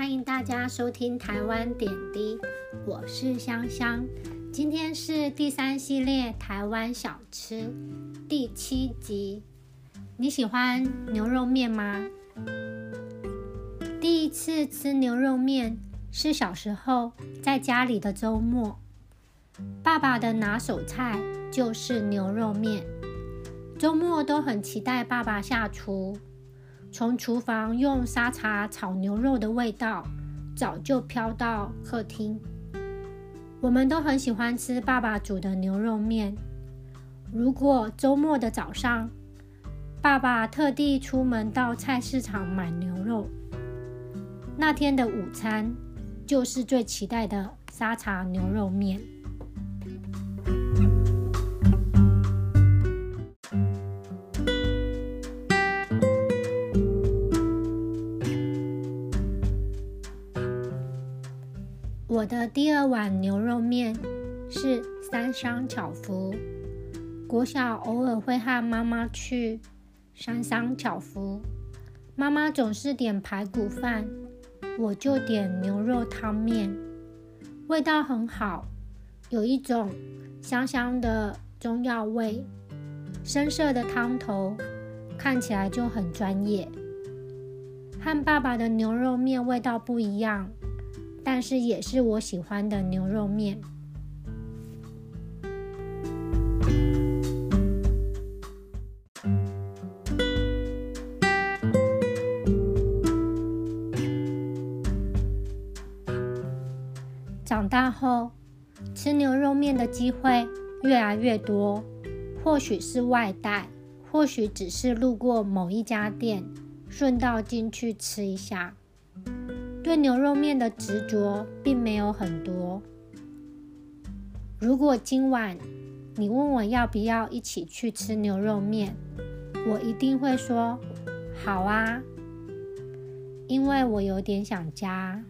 欢迎大家收听台湾点滴，我是香香。今天是第三系列台湾小吃第七集。你喜欢牛肉面吗？第一次吃牛肉面是小时候在家里的周末，爸爸的拿手菜就是牛肉面。周末都很期待爸爸下厨，从厨房用沙茶炒牛肉的味道。早就飘到客厅。我们都很喜欢吃爸爸煮的牛肉面。如果周末的早上，爸爸特地出门到菜市场买牛肉，那天的午餐就是最期待的沙茶牛肉面。我的第二碗牛肉面是三商巧福。国小偶尔会和妈妈去三商巧福，妈妈总是点排骨饭，我就点牛肉汤面，味道很好，有一种香香的中药味。深色的汤头看起来就很专业，和爸爸的牛肉面味道不一样。但是也是我喜欢的牛肉面。长大后，吃牛肉面的机会越来越多，或许是外带，或许只是路过某一家店，顺道进去吃一下。对牛肉面的执着并没有很多。如果今晚你问我要不要一起去吃牛肉面，我一定会说好啊，因为我有点想家。